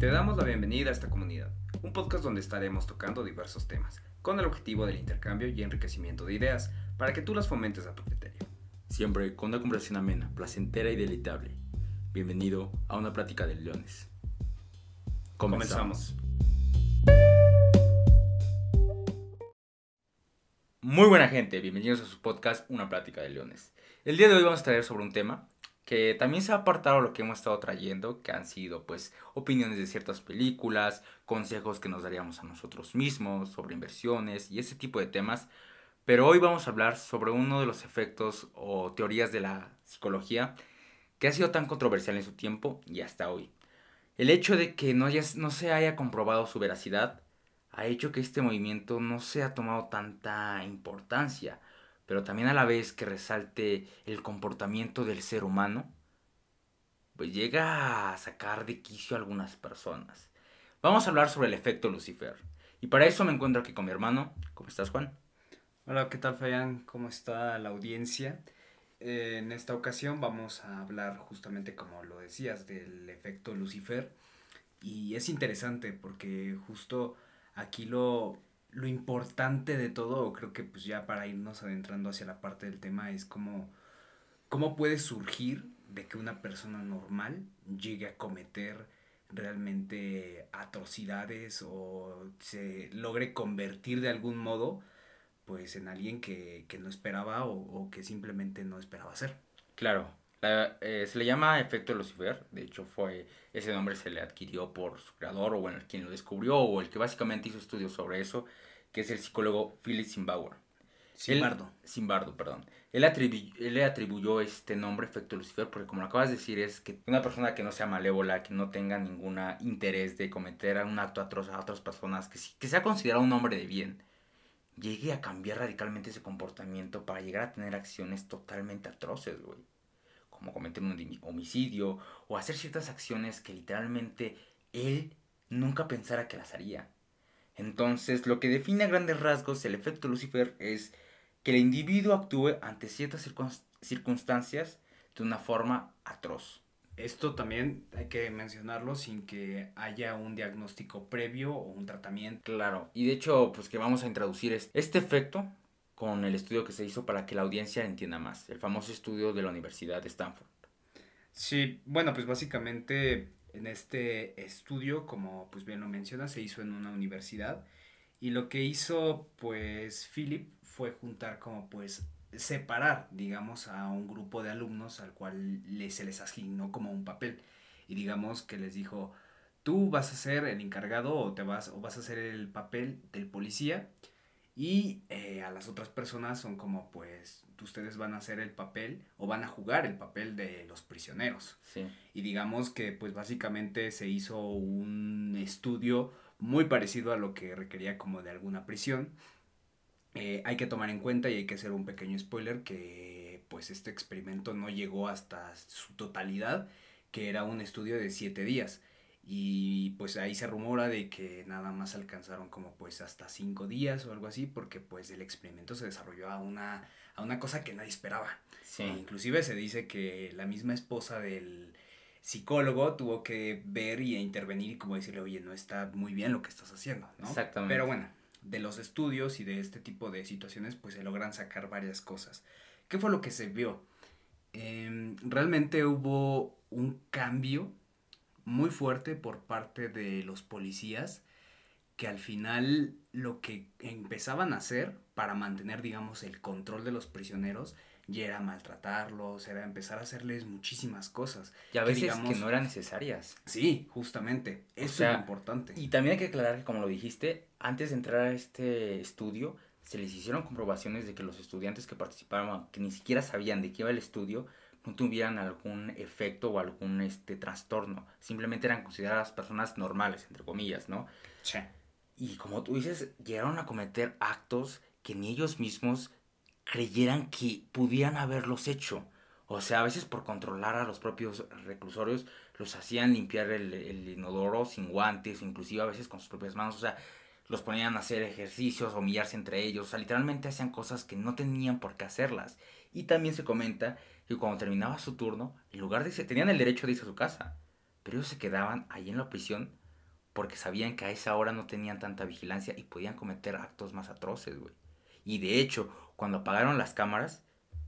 Te damos la bienvenida a esta comunidad, un podcast donde estaremos tocando diversos temas, con el objetivo del intercambio y enriquecimiento de ideas, para que tú las fomentes a tu criterio. Siempre con una conversación amena, placentera y deleitable. Bienvenido a una plática de leones. Comenzamos. Muy buena gente, bienvenidos a su podcast Una plática de leones. El día de hoy vamos a traer sobre un tema que también se ha apartado lo que hemos estado trayendo, que han sido pues opiniones de ciertas películas, consejos que nos daríamos a nosotros mismos sobre inversiones y ese tipo de temas. Pero hoy vamos a hablar sobre uno de los efectos o teorías de la psicología que ha sido tan controversial en su tiempo y hasta hoy. El hecho de que no, no se haya comprobado su veracidad ha hecho que este movimiento no se ha tomado tanta importancia pero también a la vez que resalte el comportamiento del ser humano, pues llega a sacar de quicio a algunas personas. Vamos a hablar sobre el efecto Lucifer. Y para eso me encuentro aquí con mi hermano. ¿Cómo estás, Juan? Hola, ¿qué tal, Fabián? ¿Cómo está la audiencia? Eh, en esta ocasión vamos a hablar justamente, como lo decías, del efecto Lucifer. Y es interesante porque justo aquí lo, lo importante de todo, creo que pues ya para irnos adentrando hacia la parte del tema, es como cómo puede surgir de que una persona normal llegue a cometer realmente atrocidades o se logre convertir de algún modo pues en alguien que, no esperaba o, que simplemente no esperaba ser. Claro, eh, se le llama efecto Lucifer, de hecho fue ese nombre se le adquirió por su creador o bueno, quien lo descubrió o el que básicamente hizo estudios sobre eso, que es el psicólogo Philip Zimbauer. Simbardo. Simbardo, perdón. Él, él, le atribuyó este nombre efecto Lucifer porque como lo acabas de decir es que una persona que no sea malévola, que no tenga ningún interés de cometer un acto atroz a otras personas, que, que sea considerado un hombre de bien, llegue a cambiar radicalmente ese comportamiento para llegar a tener acciones totalmente atroces, güey como cometer un homicidio o hacer ciertas acciones que literalmente él nunca pensara que las haría. Entonces, lo que define a grandes rasgos el efecto Lucifer es que el individuo actúe ante ciertas circunstancias de una forma atroz. Esto también hay que mencionarlo sin que haya un diagnóstico previo o un tratamiento. Claro, y de hecho, pues que vamos a introducir este efecto con el estudio que se hizo para que la audiencia entienda más, el famoso estudio de la Universidad de Stanford. Sí, bueno, pues básicamente en este estudio, como pues bien lo menciona, se hizo en una universidad y lo que hizo pues Philip fue juntar como pues separar, digamos, a un grupo de alumnos al cual se les asignó como un papel y digamos que les dijo, tú vas a ser el encargado o te vas o vas a hacer el papel del policía y eh, a las otras personas son como, pues, ustedes van a hacer el papel o van a jugar el papel de los prisioneros. Y digamos que, pues, básicamente se hizo un estudio muy parecido a lo que requería como de alguna prisión. Eh, hay que tomar en cuenta y hay que hacer un pequeño spoiler que, pues, este experimento no llegó hasta su totalidad, que era un estudio de siete días y pues ahí se rumora de que nada más alcanzaron como pues hasta cinco días o algo así porque pues el experimento se desarrolló a una, a una cosa que nadie esperaba. E inclusive se dice que la misma esposa del psicólogo tuvo que ver y intervenir y como decirle, oye, no está muy bien lo que estás haciendo, ¿no? Exactamente. Pero bueno, de los estudios y de este tipo de situaciones pues se logran sacar varias cosas. ¿Qué fue lo que se vio? Em, realmente hubo un cambio muy fuerte por parte de los policías que al final lo que empezaban a hacer para mantener, digamos, el control de los prisioneros ya era maltratarlos, era empezar a hacerles muchísimas cosas. Y a veces que, no eran necesarias. Sí, justamente. Eso es importante. Y también hay que aclarar que, como lo dijiste, antes de entrar a este estudio, se les hicieron comprobaciones de que los estudiantes que participaban, que ni siquiera sabían de qué iba el estudio, no tuvieran algún efecto o algún este, trastorno. Simplemente eran consideradas personas normales, entre comillas, ¿no? Sí. Y como tú dices, llegaron a cometer actos que ni ellos mismos creyeran que pudieran haberlos hecho. O sea, a veces por controlar a los propios reclusorios, los hacían limpiar el, el inodoro sin guantes, inclusive a veces con sus propias manos. O sea, los ponían a hacer ejercicios, humillarse entre ellos. O sea, literalmente hacían cosas que no tenían por qué hacerlas. Y también se comenta que cuando terminaba su turno, en lugar de irse, tenían el derecho de irse a su casa, pero ellos se quedaban ahí en la prisión porque sabían que a esa hora no tenían tanta vigilancia y podían cometer actos más atroces, güey. Y de hecho, cuando apagaron las cámaras,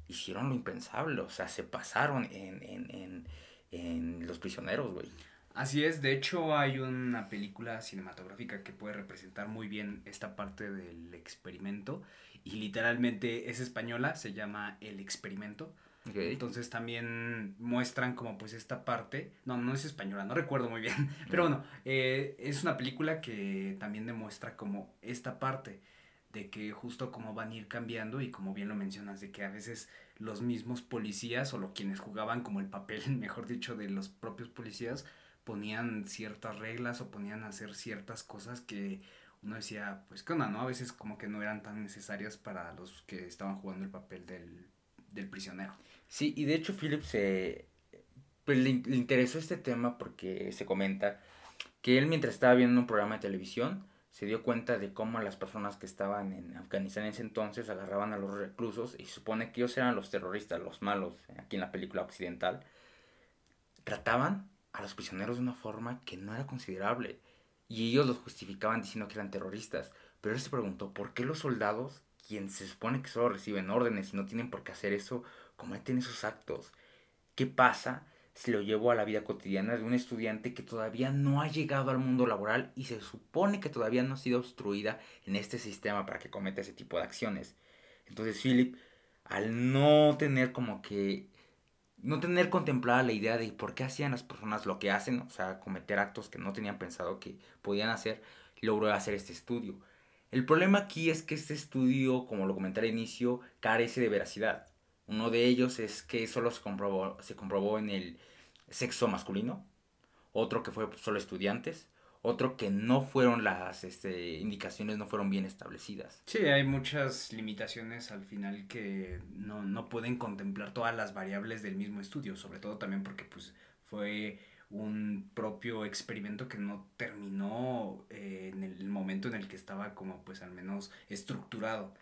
hicieron lo impensable, o sea, se pasaron en, en, en, en los prisioneros, güey. Así es, de hecho hay una película cinematográfica que puede representar muy bien esta parte del experimento y literalmente es española, se llama El experimento. Okay. Entonces también muestran como pues esta parte, no, no es española, no recuerdo muy bien, pero bueno, eh, es una película que también demuestra como esta parte de que justo como van a ir cambiando y como bien lo mencionas, de que a veces los mismos policías o lo, quienes jugaban como el papel, mejor dicho, de los propios policías, ponían ciertas reglas o ponían a hacer ciertas cosas que uno decía, pues qué onda, ¿no? A veces como que no eran tan necesarias para los que estaban jugando el papel del, del prisionero. Sí, y de hecho Philip se... Pues le, le, interesó este tema porque se comenta que él mientras estaba viendo un programa de televisión se dio cuenta de cómo las personas que estaban en Afganistán en ese entonces agarraban a los reclusos y supone que ellos eran los terroristas, los malos, aquí en la película occidental, trataban a los prisioneros de una forma que no era considerable. Y ellos los justificaban diciendo que eran terroristas. Pero él se preguntó, ¿por qué los soldados, quienes se supone que solo reciben órdenes y no tienen por qué hacer eso, cometen esos actos? ¿Qué pasa si lo llevo a la vida cotidiana de un estudiante que todavía no ha llegado al mundo laboral y se supone que todavía no ha sido obstruida en este sistema para que cometa ese tipo de acciones? Entonces Philip, al no tener como que no tener contemplada la idea de por qué hacían las personas lo que hacen, o sea, cometer actos que no tenían pensado que podían hacer, logró hacer este estudio. El problema aquí es que este estudio, como lo comenté al inicio, carece de veracidad. Uno de ellos es que solo se comprobó, se comprobó en el sexo masculino, otro que fue solo estudiantes, otro que no fueron las este, indicaciones, no fueron bien establecidas. Sí, hay muchas limitaciones al final que no, no pueden contemplar todas las variables del mismo estudio, sobre todo también porque pues fue un propio experimento que no terminó eh, en el momento en el que estaba como pues al menos estructurado.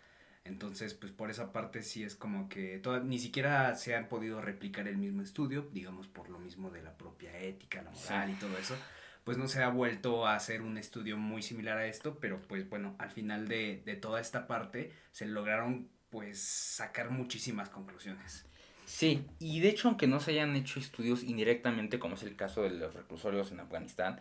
Entonces, pues por esa parte sí es como que toda, ni siquiera se han podido replicar el mismo estudio, digamos por lo mismo de la propia ética, la moral sí. y todo eso pues no se ha vuelto a hacer un estudio muy similar a esto, pero pues bueno, al final de, de toda esta parte se lograron pues sacar muchísimas conclusiones. Sí, y de hecho aunque no se hayan hecho estudios indirectamente, como es el caso de los reclusorios en Afganistán,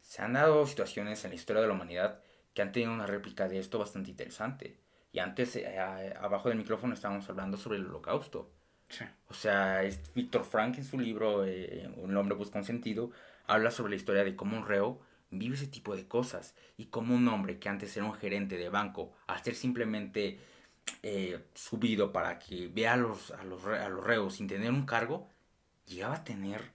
se han dado situaciones en la historia de la humanidad que han tenido una réplica de esto bastante interesante. Y antes, eh, abajo del micrófono, estábamos hablando sobre el holocausto. Sí. O sea, Víctor Frank en su libro eh, Un hombre busca un sentido, habla sobre la historia de cómo un reo vive ese tipo de cosas y cómo un hombre que antes era un gerente de banco, al ser simplemente eh, subido para que vea a los, a, los, a los reos sin tener un cargo, llegaba a tener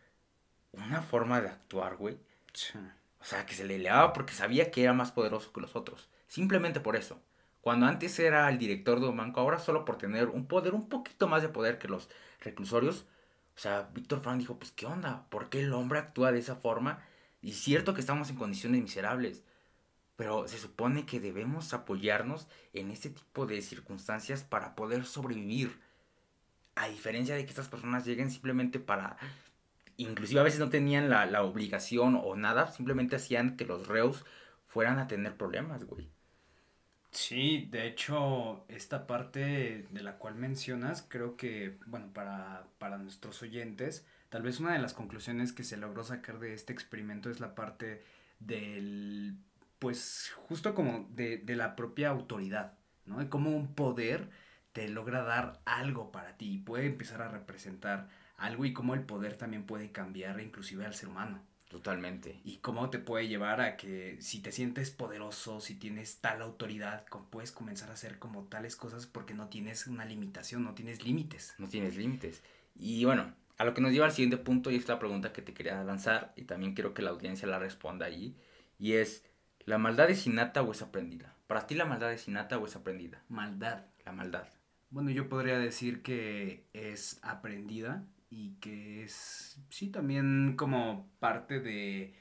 una forma de actuar, güey. Sí. O sea, que se le elevaba porque sabía que era más poderoso que los otros. Simplemente por eso. Cuando antes era el director de un banco, ahora solo por tener un poder, un poquito más de poder que los reclusorios, o sea, Víctor Frank dijo, pues, ¿qué onda? ¿Por qué el hombre actúa de esa forma? Y cierto que estamos en condiciones miserables, pero se supone que debemos apoyarnos en este tipo de circunstancias para poder sobrevivir. A diferencia de que estas personas lleguen simplemente para... Inclusive a veces no tenían la, la obligación o nada, simplemente hacían que los reos fueran a tener problemas, güey. Sí, de hecho, esta parte de la cual mencionas, creo que, bueno, para, para nuestros oyentes, tal vez una de las conclusiones que se logró sacar de este experimento es la parte del, pues, justo como de, de la propia autoridad, ¿no? De cómo un poder te logra dar algo para ti y puede empezar a representar algo y cómo el poder también puede cambiar inclusive al ser humano. Totalmente. Y cómo te puede llevar a que si te sientes poderoso, si tienes tal autoridad, puedes comenzar a hacer como tales cosas porque no tienes una limitación, no tienes límites. No tienes límites. Y bueno, a lo que nos lleva al siguiente punto y es la pregunta que te quería lanzar y también quiero que la audiencia la responda ahí. Y es, ¿la maldad es innata o es aprendida? Para ti la maldad es innata o es aprendida? Maldad. La maldad. Bueno, yo podría decir que es aprendida y que es, sí, también como parte de,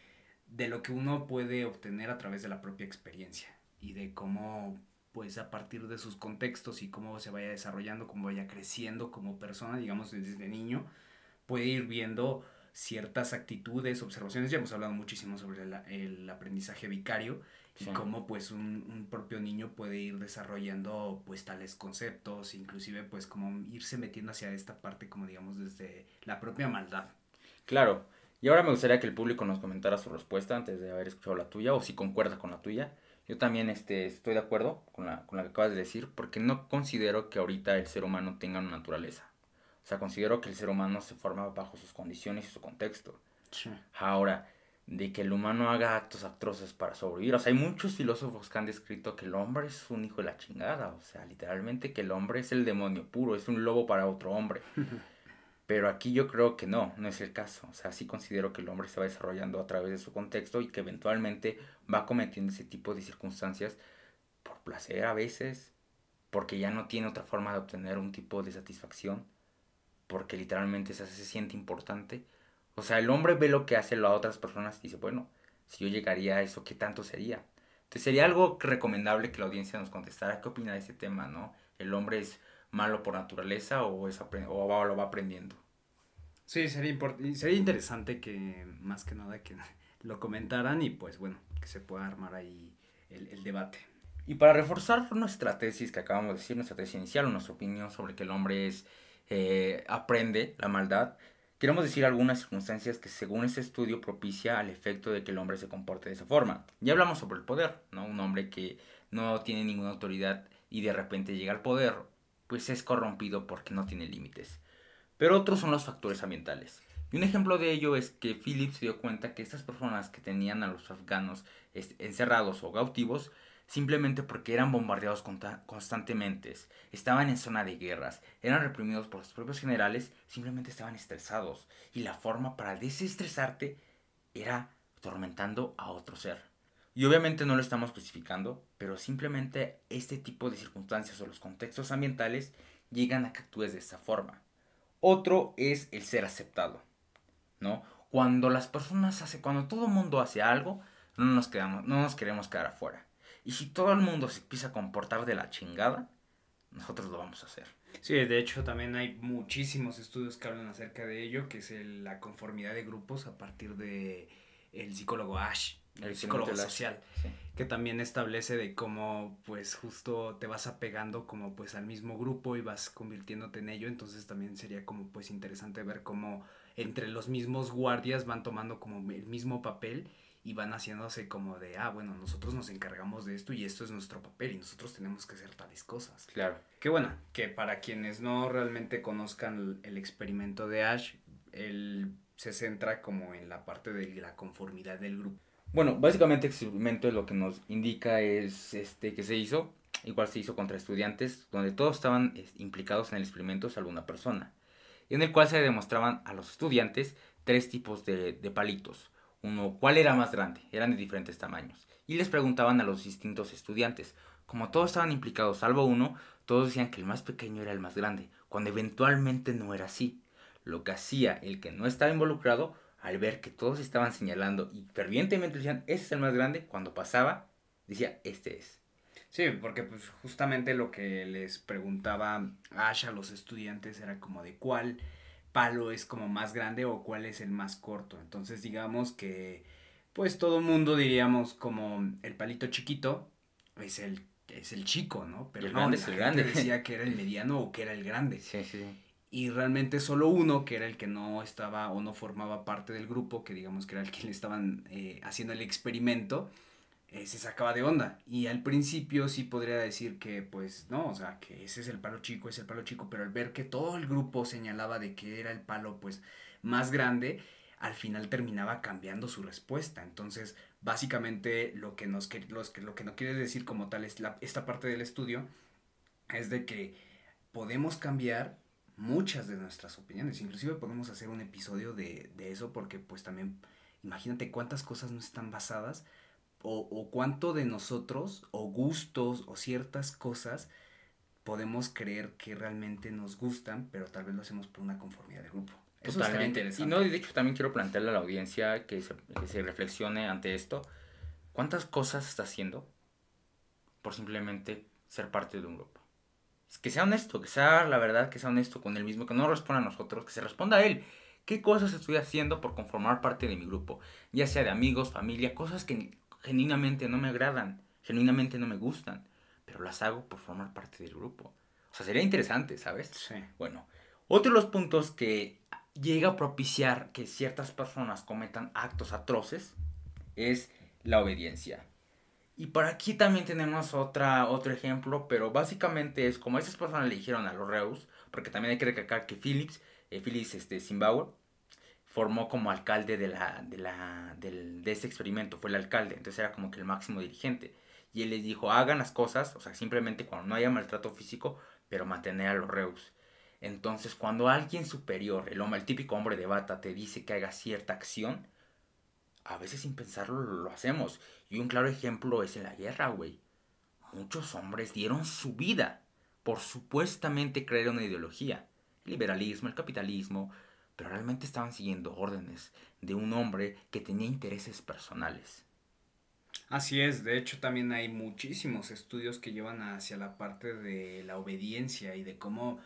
de lo que uno puede obtener a través de la propia experiencia y de cómo, pues a partir de sus contextos y cómo se vaya desarrollando, cómo vaya creciendo como persona, digamos desde niño, puede ir viendo ciertas actitudes, observaciones. Ya hemos hablado muchísimo sobre el aprendizaje vicario y cómo pues un, un, propio niño puede ir desarrollando pues tales conceptos, inclusive pues como irse metiendo hacia esta parte como digamos desde la propia maldad. Claro, y ahora me gustaría que el público nos comentara su respuesta antes de haber escuchado la tuya o si concuerda con la tuya. Yo también este, estoy de acuerdo con la, con la que acabas de decir porque no considero que ahorita el ser humano tenga una naturaleza. O sea, considero que el ser humano se forma bajo sus condiciones y su contexto. Ahora, de que el humano haga actos atroces para sobrevivir. O sea, hay muchos filósofos que han descrito que el hombre es un hijo de la chingada. O sea, literalmente que el hombre es el demonio puro, es un lobo para otro hombre. Pero aquí yo creo que no, no es el caso. O sea, sí considero que el hombre se va desarrollando a través de su contexto y que eventualmente va cometiendo ese tipo de circunstancias por placer a veces, porque ya no tiene otra forma de obtener un tipo de satisfacción, porque literalmente se, se siente importante o sea, el hombre ve lo que hace a otras personas y dice, bueno, si yo llegaría a eso, ¿qué tanto sería? Entonces sería algo recomendable que la audiencia nos contestara qué opina de ese tema, ¿no? ¿El hombre es malo por naturaleza o, es o lo va aprendiendo? Sí, sería, sería interesante que más que nada que lo comentaran y pues bueno, que se pueda armar ahí el, debate. Y para reforzar nuestra tesis que acabamos de decir, nuestra tesis inicial o nuestra opinión sobre que el hombre es, eh, aprende la maldad, Queremos decir algunas circunstancias que según este estudio propicia al efecto de que el hombre se comporte de esa forma. Ya hablamos sobre el poder, ¿no? Un hombre que no tiene ninguna autoridad y de repente llega al poder, pues es corrompido porque no tiene límites. Pero otros son los factores ambientales. Y un ejemplo de ello es que Philip se dio cuenta que estas personas que tenían a los afganos encerrados o cautivos simplemente porque eran bombardeados constantemente, estaban en zona de guerras, eran reprimidos por sus propios generales, simplemente estaban estresados. Y la forma para desestresarte era atormentando a otro ser. Y obviamente no lo estamos justificando, pero simplemente este tipo de circunstancias o los contextos ambientales llegan a que actúes de esa forma. Otro es el ser aceptado, ¿no? Cuando las personas hacen, cuando todo el mundo hace algo, no nos, quedamos, no nos queremos quedar afuera. Y si todo el mundo se empieza a comportar de la chingada, nosotros lo vamos a hacer. Sí, de hecho también hay muchísimos estudios que hablan acerca de ello, que es la conformidad de grupos a partir de el psicólogo Ash, el, psicólogo social, que también establece de cómo pues justo te vas apegando como pues al mismo grupo y vas convirtiéndote en ello, entonces también sería como pues interesante ver cómo entre los mismos guardias van tomando como el mismo papel y van haciéndose como de, ah, bueno, nosotros nos encargamos de esto y esto es nuestro papel y nosotros tenemos que hacer tales cosas. Claro. Que bueno, que para quienes no realmente conozcan el experimento de Ash, él se centra como en la parte de la conformidad del grupo. Bueno, básicamente el experimento lo que nos indica es este que se hizo, igual se hizo contra estudiantes, donde todos estaban implicados en el experimento salvo una persona, en el cual se demostraban a los estudiantes tres tipos de, de palitos uno cuál era más grande, eran de diferentes tamaños, y les preguntaban a los distintos estudiantes. Como todos estaban implicados, salvo uno, todos decían que el más pequeño era el más grande, cuando eventualmente no era así. Lo que hacía el que no estaba involucrado, al ver que todos estaban señalando y fervientemente decían, ese es el más grande, cuando pasaba, decía, este es. Sí, porque pues justamente lo que les preguntaba Ash a los estudiantes era como de cuál palo es como más grande o cuál es el más corto. Entonces digamos que pues todo mundo diríamos como el palito chiquito es el, es el chico, ¿no? Pero el no, grande es el grande. decía que era el mediano o que era el grande. Sí, sí. Y realmente solo uno, que era el que no estaba o no formaba parte del grupo, que digamos que era el que le estaban eh, haciendo el experimento, eh, se sacaba de onda. Y al principio sí podría decir que, pues, no, o sea, que ese es el palo chico, es el palo chico, pero al ver que todo el grupo señalaba de que era el palo, pues, más grande, al final terminaba cambiando su respuesta. Entonces, básicamente, lo que, nos, lo que quiere decir como tal es la, esta parte del estudio, es de que podemos cambiar muchas de nuestras opiniones. Inclusive podemos hacer un episodio de, de eso porque, pues, también, imagínate cuántas cosas no están basadas o, cuánto de nosotros o gustos o ciertas cosas podemos creer que realmente nos gustan, pero tal vez lo hacemos por una conformidad de grupo. Eso Totalmente. interesante. Y no, de hecho, también quiero plantearle a la audiencia que se, que se reflexione ante esto. ¿Cuántas cosas está haciendo por simplemente ser parte de un grupo? Que sea honesto, que sea la verdad, que sea honesto con él mismo, que no responda a nosotros, que se responda a él qué cosas estoy haciendo por conformar parte de mi grupo, ya sea de amigos, familia, cosas que genuinamente no me agradan, genuinamente no me gustan, pero las hago por formar parte del grupo. O sea, sería interesante, ¿sabes? Sí. Bueno, otro de los puntos que llega a propiciar que ciertas personas cometan actos atroces es la obediencia. Y por aquí también tenemos otra, otro ejemplo, pero básicamente es como esas personas le dijeron a los Reus, porque también hay que recalcar que Phillips, eh, Phillips este, Zimbabwe, formó como alcalde de, la, de, la, del, de este experimento, fue el alcalde, entonces era como que el máximo dirigente. Y él les dijo, hagan las cosas, o sea, simplemente cuando no haya maltrato físico, pero mantener a los Reus. Entonces, cuando alguien superior, el, hombre, el típico hombre de bata, te dice que haga cierta acción, a veces sin pensarlo lo hacemos. Y un claro ejemplo es en la guerra, güey. Muchos hombres dieron su vida por supuestamente creer una ideología. El liberalismo, el capitalismo, pero realmente estaban siguiendo órdenes de un hombre que tenía intereses personales. Así es, de hecho también hay muchísimos estudios que llevan hacia la parte de la obediencia y de cómo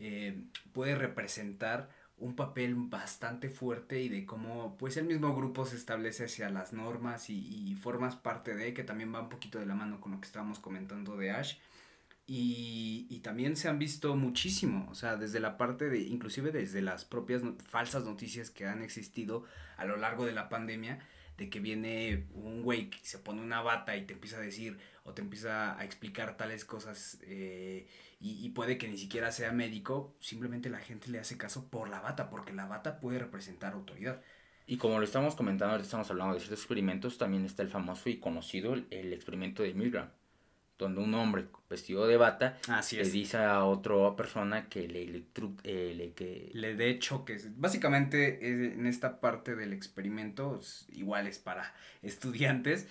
eh, puede representar un papel bastante fuerte y de cómo pues el mismo grupo se establece hacia las normas y, formas parte de que también va un poquito de la mano con lo que estábamos comentando de Ash y, y, también se han visto muchísimo, o sea, desde la parte de, inclusive desde las propias falsas noticias que han existido a lo largo de la pandemia, de que viene un güey que se pone una bata y te empieza a decir o te empieza a explicar tales cosas eh, y, puede que ni siquiera sea médico, simplemente la gente le hace caso por la bata, porque la bata puede representar autoridad. Y como lo estamos comentando, estamos hablando de ciertos experimentos, también está el famoso y conocido el, experimento de Milgram, donde un hombre vestido de bata le dice a otra persona que le, eh, le, que... le dé choques. Básicamente eh, en esta parte del experimento, igual es para estudiantes,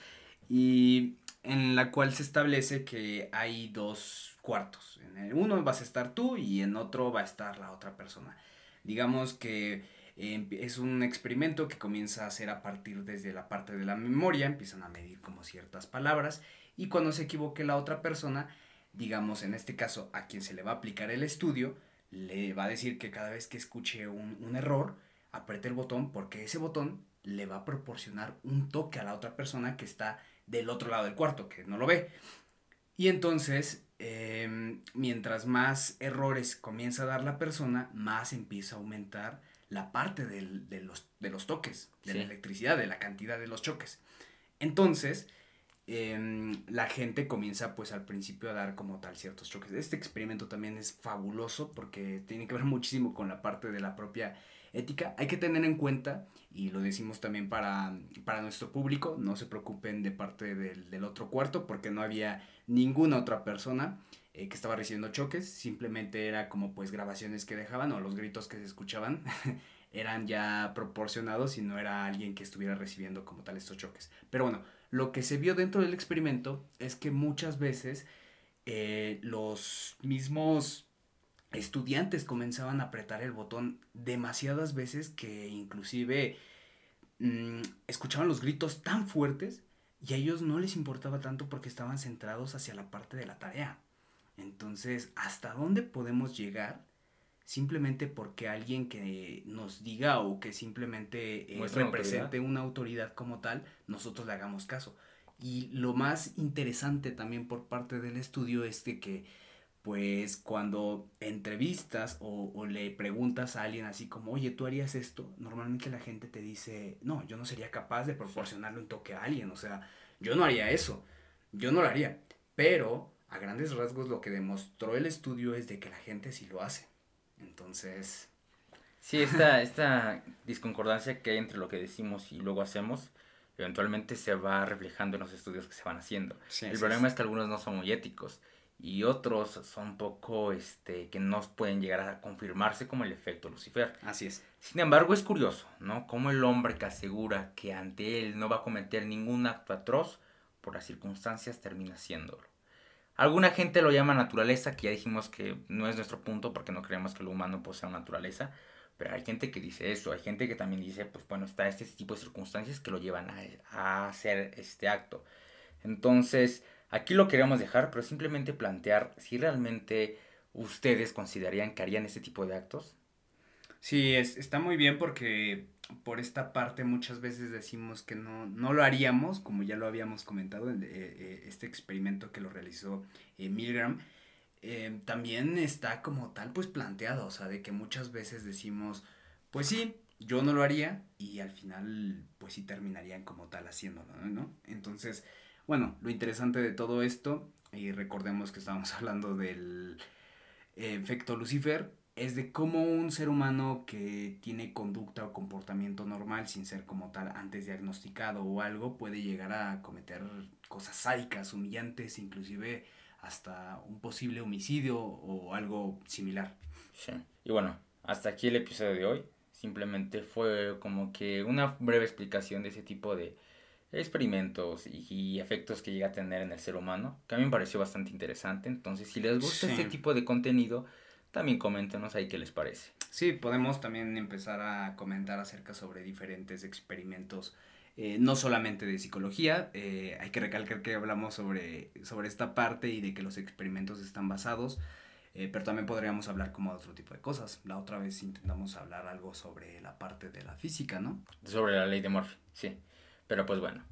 y en la cual se establece que hay dos cuartos. En uno vas a estar tú y en otro va a estar la otra persona. Digamos que em, es un experimento que comienza a hacer a partir desde la parte de la memoria, empiezan a medir como ciertas palabras y cuando se equivoque la otra persona, digamos en este caso a quien se le va a aplicar el estudio, le va a decir que cada vez que escuche un, un error, apriete el botón porque ese botón le va a proporcionar un toque a la otra persona que está del otro lado del cuarto, que no lo ve. Y entonces, em, mientras más errores comienza a dar la persona, más empieza a aumentar la parte de, los, de, los, toques, de la electricidad, de la cantidad de los choques. Entonces, em, la gente comienza pues al principio a dar como tal ciertos choques. Este experimento también es fabuloso porque tiene que ver muchísimo con la parte de la propia ética. Hay que tener en cuenta, y lo decimos también para, para nuestro público, no se preocupen de parte del, otro cuarto porque no había ninguna otra persona eh, que estaba recibiendo choques, simplemente era como pues grabaciones que dejaban o los gritos que se escuchaban eran ya proporcionados y no era alguien que estuviera recibiendo como tal estos choques. Pero bueno, lo que se vio dentro del experimento es que muchas veces eh, los mismos estudiantes comenzaban a apretar el botón demasiadas veces que inclusive mm, escuchaban los gritos tan fuertes y a ellos no les importaba tanto porque estaban centrados hacia la parte de la tarea. Entonces, ¿hasta dónde podemos llegar? Simplemente porque alguien que nos diga o que simplemente eh, represente una autoridad como tal, nosotros le hagamos caso. Y lo más interesante también por parte del estudio es que pues cuando entrevistas o, le preguntas a alguien así como, oye, ¿tú harías esto? Normalmente la gente te dice, no, yo no sería capaz de proporcionarle un toque a alguien, o sea, yo no haría eso, yo no lo haría, pero a grandes rasgos lo que demostró el estudio es de que la gente sí lo hace, entonces... Sí, esta, esta disconcordancia que hay entre lo que decimos y luego hacemos, eventualmente se va reflejando en los estudios que se van haciendo. el problema es que algunos no son muy éticos y otros son poco, este, que no pueden llegar a confirmarse como el efecto Lucifer. Así es. Sin embargo, es curioso, ¿no? Como el hombre que asegura que ante él no va a cometer ningún acto atroz, por las circunstancias termina haciéndolo. Alguna gente lo llama naturaleza, que ya dijimos que no es nuestro punto porque no creemos que lo humano posea naturaleza, pero hay gente que dice eso, hay gente que también dice, pues bueno, está este tipo de circunstancias que lo llevan a, a hacer este acto. Entonces, Aquí lo queríamos dejar, pero simplemente plantear si realmente ustedes considerarían que harían ese tipo de actos. Sí, es, está muy bien porque por esta parte muchas veces decimos que no, no lo haríamos, como ya lo habíamos comentado, en, eh, eh, este experimento que lo realizó eh, Milgram, eh, también está como tal pues planteado, o sea, de que muchas veces decimos, pues sí, yo no lo haría y al final pues sí terminarían como tal haciéndolo, ¿no? Entonces, bueno, lo interesante de todo esto, y recordemos que estábamos hablando del efecto Lucifer, es de cómo un ser humano que tiene conducta o comportamiento normal sin ser como tal antes diagnosticado o algo puede llegar a cometer cosas sádicas, humillantes, inclusive hasta un posible homicidio o algo similar. Sí. Y bueno, hasta aquí el episodio de hoy. Simplemente fue como que una breve explicación de ese tipo de experimentos y, y efectos que llega a tener en el ser humano, que a mí me pareció bastante interesante. Entonces, si les gusta Sí. este tipo de contenido, también coméntenos ahí qué les parece. Sí, podemos también empezar a comentar acerca sobre diferentes experimentos, eh, no solamente de psicología, eh, hay que recalcar que hablamos sobre, sobre esta parte y de que los experimentos están basados, eh, pero también podríamos hablar como de otro tipo de cosas. La otra vez intentamos hablar algo sobre la parte de la física, ¿no? Sobre la ley de Murphy, sí. Pero pues bueno,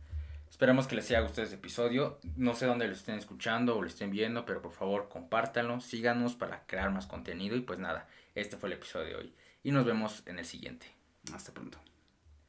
esperamos que les haya gustado este episodio. No sé dónde lo estén escuchando o lo estén viendo, pero por favor compártanlo, síganos para crear más contenido. Y pues nada, este fue el episodio de hoy. Y nos vemos en el siguiente. Hasta pronto.